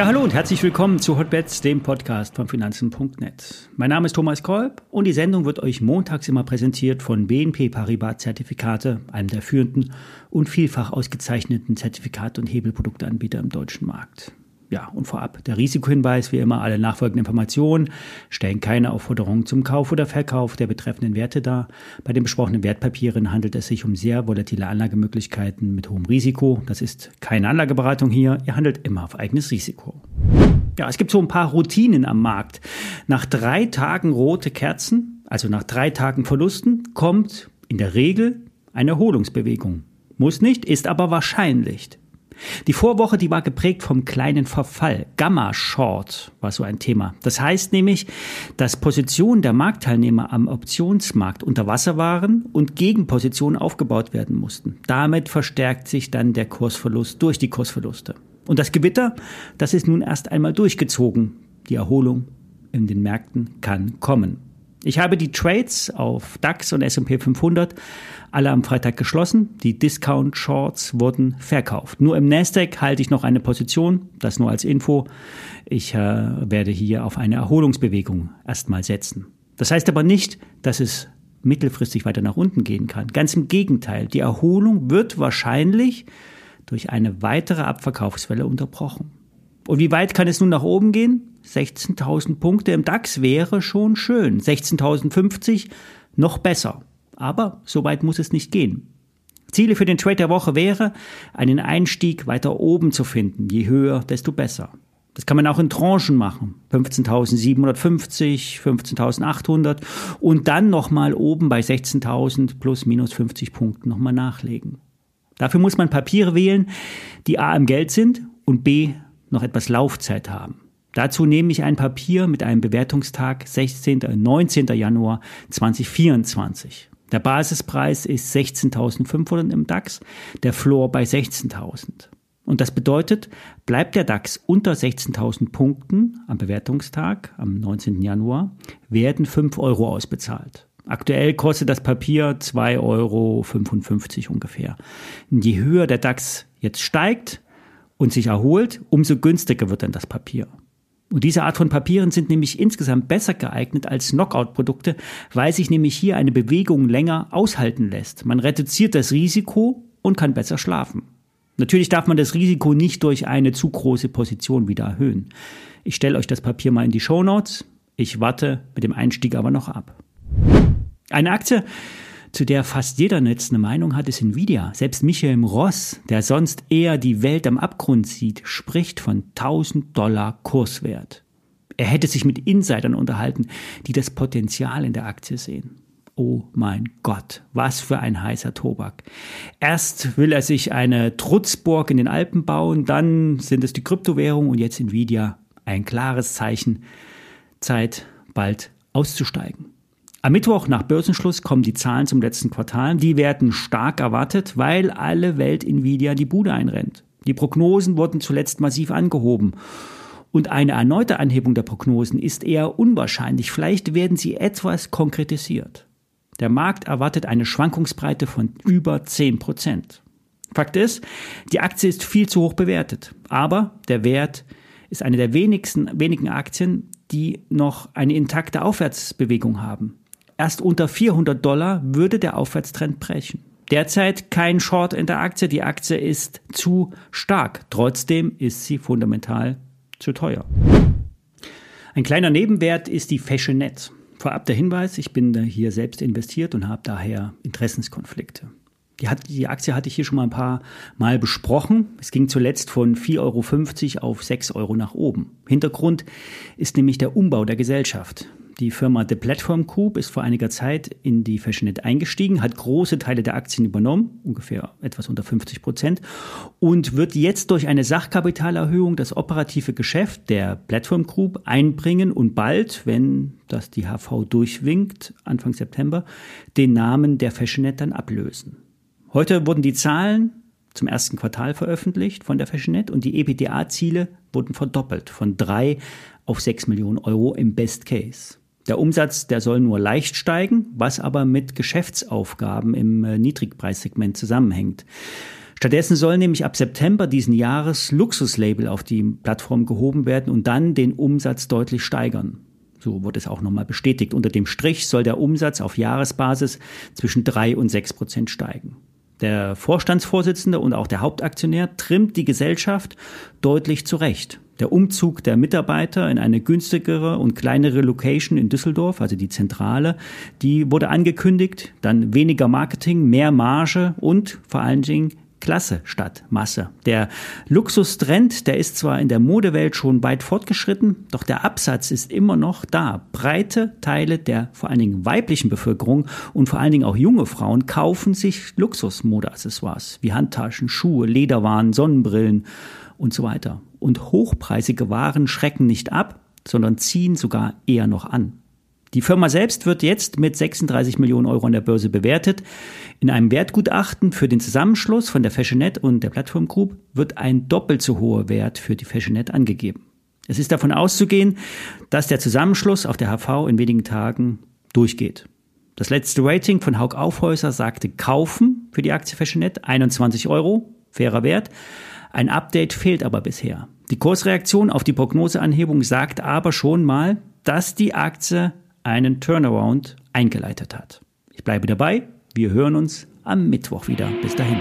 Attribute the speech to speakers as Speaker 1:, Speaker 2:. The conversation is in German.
Speaker 1: Ja, hallo und herzlich willkommen zu Hotbets, dem Podcast von Finanzen.net. Mein Name ist Thomas Kolb und die Sendung wird euch montags immer präsentiert von BNP Paribas Zertifikate, einem der führenden und vielfach ausgezeichneten Zertifikat- und Hebelprodukteanbieter im deutschen Markt. Ja, und vorab der Risikohinweis, wie immer, alle nachfolgenden Informationen stellen keine Aufforderung zum Kauf oder Verkauf der betreffenden Werte dar. Bei den besprochenen Wertpapieren handelt es sich um sehr volatile Anlagemöglichkeiten mit hohem Risiko. Das ist keine Anlageberatung hier. Ihr handelt immer auf eigenes Risiko. Ja, es gibt so ein paar Routinen am Markt. Nach drei Tagen rote Kerzen, also nach drei Tagen Verlusten, kommt in der Regel eine Erholungsbewegung. Muss nicht, ist aber wahrscheinlich. Die Vorwoche, die war geprägt vom kleinen Verfall. Gamma Short war so ein Thema. Das heißt nämlich, dass Positionen der Marktteilnehmer am Optionsmarkt unter Wasser waren und Gegenpositionen aufgebaut werden mussten. Damit verstärkt sich dann der Kursverlust durch die Kursverluste. Und das Gewitter, das ist nun erst einmal durchgezogen. Die Erholung in den Märkten kann kommen. Ich habe die Trades auf DAX und S&P 500 alle am Freitag geschlossen. Die Discount Shorts wurden verkauft. Nur im Nasdaq halte ich noch eine Position. Das nur als Info. Ich äh, werde hier auf eine Erholungsbewegung erstmal setzen. Das heißt aber nicht, dass es mittelfristig weiter nach unten gehen kann. Ganz im Gegenteil. Die Erholung wird wahrscheinlich durch eine weitere Abverkaufswelle unterbrochen. Und wie weit kann es nun nach oben gehen? 16.000 Punkte im DAX wäre schon schön. 16.050 noch besser. Aber so weit muss es nicht gehen. Ziele für den Trade der Woche wäre, einen Einstieg weiter oben zu finden. Je höher, desto besser. Das kann man auch in Tranchen machen. 15.750, 15.800 und dann nochmal oben bei 16.000 plus minus 50 Punkten nochmal nachlegen. Dafür muss man Papiere wählen, die A im Geld sind und B noch etwas Laufzeit haben. Dazu nehme ich ein Papier mit einem Bewertungstag 16. 19. Januar 2024. Der Basispreis ist 16.500 im DAX, der Floor bei 16.000. Und das bedeutet, bleibt der DAX unter 16.000 Punkten am Bewertungstag, am 19. Januar, werden 5 Euro ausbezahlt. Aktuell kostet das Papier 2,55 Euro ungefähr. Je höher der DAX jetzt steigt und sich erholt, umso günstiger wird dann das Papier. Und diese Art von Papieren sind nämlich insgesamt besser geeignet als Knockout-Produkte, weil sich nämlich hier eine Bewegung länger aushalten lässt. Man reduziert das Risiko und kann besser schlafen. Natürlich darf man das Risiko nicht durch eine zu große Position wieder erhöhen. Ich stelle euch das Papier mal in die Show Notes. Ich warte mit dem Einstieg aber noch ab. Eine Aktie, zu der fast jeder jetzt eine Meinung hat, ist Nvidia. Selbst Michael Ross, der sonst eher die Welt am Abgrund sieht, spricht von 1000 Dollar Kurswert. Er hätte sich mit Insidern unterhalten, die das Potenzial in der Aktie sehen. Oh mein Gott, was für ein heißer Tobak. Erst will er sich eine Trutzburg in den Alpen bauen, dann sind es die Kryptowährungen und jetzt Nvidia. Ein klares Zeichen. Zeit, bald auszusteigen. Am Mittwoch nach Börsenschluss kommen die Zahlen zum letzten Quartal. Die werden stark erwartet, weil alle Welt Nvidia die Bude einrennt. Die Prognosen wurden zuletzt massiv angehoben. Und eine erneute Anhebung der Prognosen ist eher unwahrscheinlich. Vielleicht werden sie etwas konkretisiert. Der Markt erwartet eine Schwankungsbreite von über 10 Prozent. Fakt ist, die Aktie ist viel zu hoch bewertet. Aber der Wert ist eine der wenigsten, wenigen Aktien, die noch eine intakte Aufwärtsbewegung haben. Erst unter 400 Dollar würde der Aufwärtstrend brechen. Derzeit kein Short in der Aktie. Die Aktie ist zu stark. Trotzdem ist sie fundamental zu teuer. Ein kleiner Nebenwert ist die Fashionet. Vorab der Hinweis, ich bin hier selbst investiert und habe daher Interessenskonflikte. Die, hat, die Aktie hatte ich hier schon mal ein paar Mal besprochen. Es ging zuletzt von 4,50 Euro auf 6 Euro nach oben. Hintergrund ist nämlich der Umbau der Gesellschaft. Die Firma The Platform Group ist vor einiger Zeit in die Fashionet eingestiegen, hat große Teile der Aktien übernommen, ungefähr etwas unter 50 Prozent, und wird jetzt durch eine Sachkapitalerhöhung das operative Geschäft der Platform Group einbringen und bald, wenn das die HV durchwinkt, Anfang September, den Namen der Fashionet dann ablösen. Heute wurden die Zahlen zum ersten Quartal veröffentlicht von der Fashionet und die EBITDA-Ziele wurden verdoppelt von drei auf sechs Millionen Euro im Best Case. Der Umsatz, der soll nur leicht steigen, was aber mit Geschäftsaufgaben im äh, Niedrigpreissegment zusammenhängt. Stattdessen soll nämlich ab September diesen Jahres Luxuslabel auf die Plattform gehoben werden und dann den Umsatz deutlich steigern. So wurde es auch nochmal bestätigt. Unter dem Strich soll der Umsatz auf Jahresbasis zwischen drei und sechs Prozent steigen. Der Vorstandsvorsitzende und auch der Hauptaktionär trimmt die Gesellschaft deutlich zurecht. Der Umzug der Mitarbeiter in eine günstigere und kleinere Location in Düsseldorf, also die Zentrale, die wurde angekündigt. Dann weniger Marketing, mehr Marge und vor allen Dingen Klasse statt Masse. Der Luxustrend, der ist zwar in der Modewelt schon weit fortgeschritten, doch der Absatz ist immer noch da. Breite Teile der vor allen Dingen weiblichen Bevölkerung und vor allen Dingen auch junge Frauen kaufen sich Luxusmodeaccessoires wie Handtaschen, Schuhe, Lederwaren, Sonnenbrillen und so weiter. Und hochpreisige Waren schrecken nicht ab, sondern ziehen sogar eher noch an. Die Firma selbst wird jetzt mit 36 Millionen Euro an der Börse bewertet. In einem Wertgutachten für den Zusammenschluss von der Fashionet und der Plattform Group wird ein doppelt so hoher Wert für die Fashionet angegeben. Es ist davon auszugehen, dass der Zusammenschluss auf der HV in wenigen Tagen durchgeht. Das letzte Rating von Haug Aufhäuser sagte kaufen für die Aktie Fashionet 21 Euro, fairer Wert. Ein Update fehlt aber bisher. Die Kursreaktion auf die Prognoseanhebung sagt aber schon mal, dass die Aktie einen Turnaround eingeleitet hat. Ich bleibe dabei. Wir hören uns am Mittwoch wieder. Bis dahin.